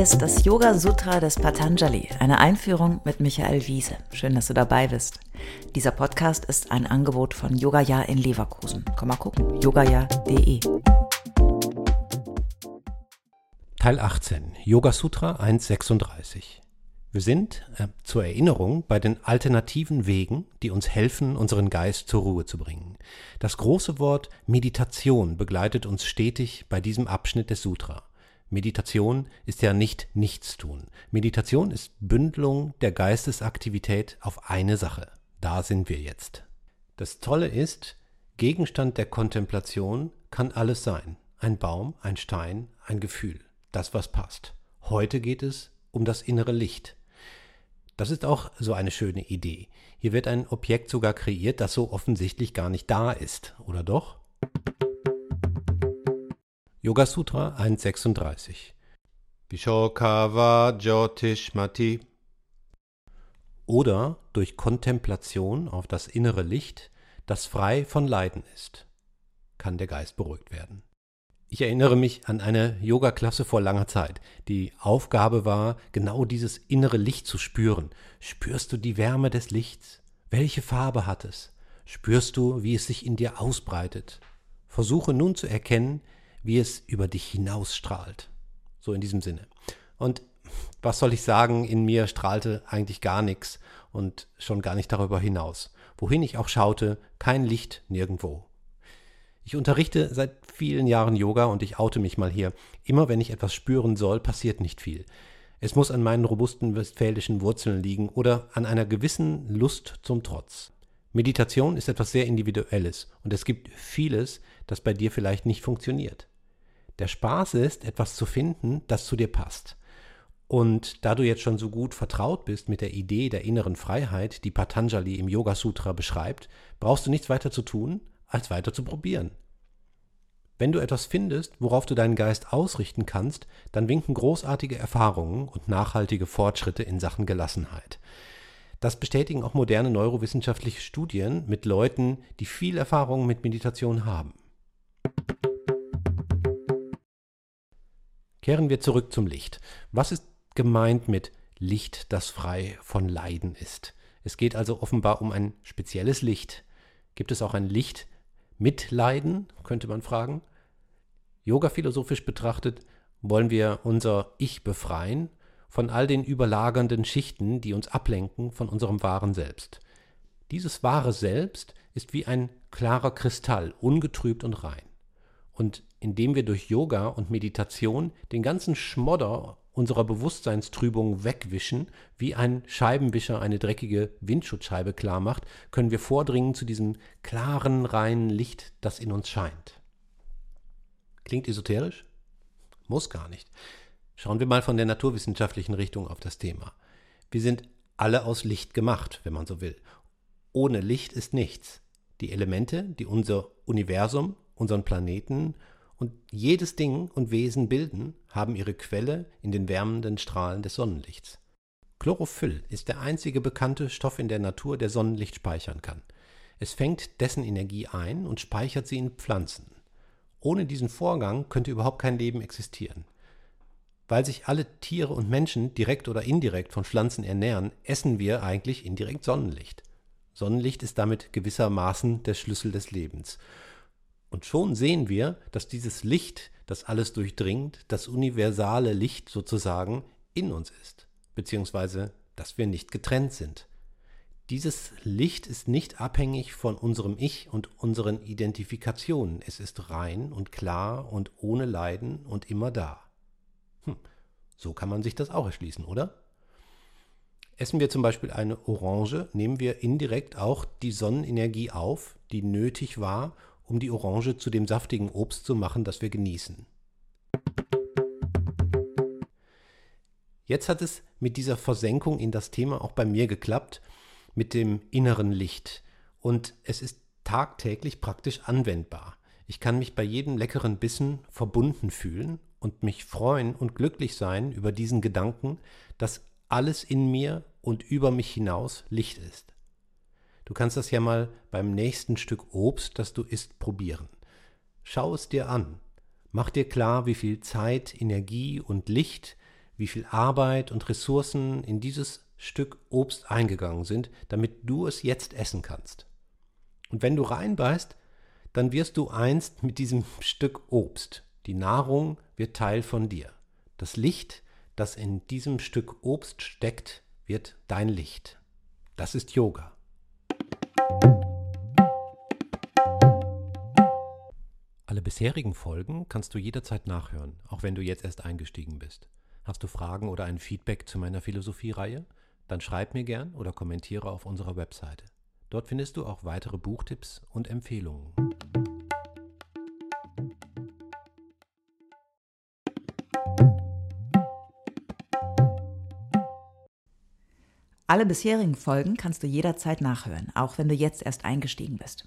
Ist das Yoga Sutra des Patanjali, eine Einführung mit Michael Wiese. Schön, dass du dabei bist. Dieser Podcast ist ein Angebot von Yogaya in Leverkusen. Komm mal gucken, yogaya.de. Teil 18, Yoga Sutra 136. Wir sind äh, zur Erinnerung bei den alternativen Wegen, die uns helfen, unseren Geist zur Ruhe zu bringen. Das große Wort Meditation begleitet uns stetig bei diesem Abschnitt des Sutra. Meditation ist ja nicht Nichtstun. Meditation ist Bündelung der Geistesaktivität auf eine Sache. Da sind wir jetzt. Das Tolle ist, Gegenstand der Kontemplation kann alles sein. Ein Baum, ein Stein, ein Gefühl. Das, was passt. Heute geht es um das innere Licht. Das ist auch so eine schöne Idee. Hier wird ein Objekt sogar kreiert, das so offensichtlich gar nicht da ist, oder doch? Yoga Sutra 136 Vishokava Jyotishmati oder durch Kontemplation auf das innere Licht, das frei von Leiden ist, kann der Geist beruhigt werden. Ich erinnere mich an eine Yoga-Klasse vor langer Zeit. Die Aufgabe war, genau dieses innere Licht zu spüren. Spürst du die Wärme des Lichts? Welche Farbe hat es? Spürst du, wie es sich in dir ausbreitet? Versuche nun zu erkennen, wie es über dich hinausstrahlt. So in diesem Sinne. Und was soll ich sagen, in mir strahlte eigentlich gar nichts und schon gar nicht darüber hinaus. Wohin ich auch schaute, kein Licht nirgendwo. Ich unterrichte seit vielen Jahren Yoga und ich oute mich mal hier. Immer wenn ich etwas spüren soll, passiert nicht viel. Es muss an meinen robusten westfälischen Wurzeln liegen oder an einer gewissen Lust zum Trotz. Meditation ist etwas sehr Individuelles und es gibt vieles, das bei dir vielleicht nicht funktioniert. Der Spaß ist, etwas zu finden, das zu dir passt. Und da du jetzt schon so gut vertraut bist mit der Idee der inneren Freiheit, die Patanjali im Yoga Sutra beschreibt, brauchst du nichts weiter zu tun, als weiter zu probieren. Wenn du etwas findest, worauf du deinen Geist ausrichten kannst, dann winken großartige Erfahrungen und nachhaltige Fortschritte in Sachen Gelassenheit. Das bestätigen auch moderne neurowissenschaftliche Studien mit Leuten, die viel Erfahrung mit Meditation haben. Kehren wir zurück zum Licht. Was ist gemeint mit Licht, das frei von Leiden ist? Es geht also offenbar um ein spezielles Licht. Gibt es auch ein Licht, Mitleiden, könnte man fragen. Yoga philosophisch betrachtet wollen wir unser Ich befreien von all den überlagernden Schichten, die uns ablenken von unserem wahren Selbst. Dieses wahre Selbst ist wie ein klarer Kristall, ungetrübt und rein. Und indem wir durch Yoga und Meditation den ganzen Schmodder unserer Bewusstseinstrübung wegwischen, wie ein Scheibenwischer eine dreckige Windschutzscheibe klar macht, können wir vordringen zu diesem klaren, reinen Licht, das in uns scheint. Klingt esoterisch? Muss gar nicht. Schauen wir mal von der naturwissenschaftlichen Richtung auf das Thema. Wir sind alle aus Licht gemacht, wenn man so will. Ohne Licht ist nichts. Die Elemente, die unser Universum, unseren Planeten und jedes Ding und Wesen bilden, haben ihre Quelle in den wärmenden Strahlen des Sonnenlichts. Chlorophyll ist der einzige bekannte Stoff in der Natur, der Sonnenlicht speichern kann. Es fängt dessen Energie ein und speichert sie in Pflanzen. Ohne diesen Vorgang könnte überhaupt kein Leben existieren. Weil sich alle Tiere und Menschen direkt oder indirekt von Pflanzen ernähren, essen wir eigentlich indirekt Sonnenlicht. Sonnenlicht ist damit gewissermaßen der Schlüssel des Lebens. Und schon sehen wir, dass dieses Licht, das alles durchdringt, das universale Licht sozusagen in uns ist, beziehungsweise dass wir nicht getrennt sind. Dieses Licht ist nicht abhängig von unserem Ich und unseren Identifikationen. Es ist rein und klar und ohne Leiden und immer da. Hm, so kann man sich das auch erschließen, oder? Essen wir zum Beispiel eine Orange, nehmen wir indirekt auch die Sonnenenergie auf, die nötig war, um die Orange zu dem saftigen Obst zu machen, das wir genießen. Jetzt hat es mit dieser Versenkung in das Thema auch bei mir geklappt, mit dem inneren Licht. Und es ist tagtäglich praktisch anwendbar. Ich kann mich bei jedem leckeren Bissen verbunden fühlen und mich freuen und glücklich sein über diesen Gedanken, dass alles in mir und über mich hinaus Licht ist. Du kannst das ja mal beim nächsten Stück Obst, das du isst, probieren. Schau es dir an. Mach dir klar, wie viel Zeit, Energie und Licht wie viel Arbeit und Ressourcen in dieses Stück Obst eingegangen sind, damit du es jetzt essen kannst. Und wenn du reinbeißt, dann wirst du einst mit diesem Stück Obst. Die Nahrung wird Teil von dir. Das Licht, das in diesem Stück Obst steckt, wird dein Licht. Das ist Yoga. Bisherigen Folgen kannst du jederzeit nachhören, auch wenn du jetzt erst eingestiegen bist. Hast du Fragen oder ein Feedback zu meiner Philosophie-Reihe? Dann schreib mir gern oder kommentiere auf unserer Webseite. Dort findest du auch weitere Buchtipps und Empfehlungen. Alle bisherigen Folgen kannst du jederzeit nachhören, auch wenn du jetzt erst eingestiegen bist.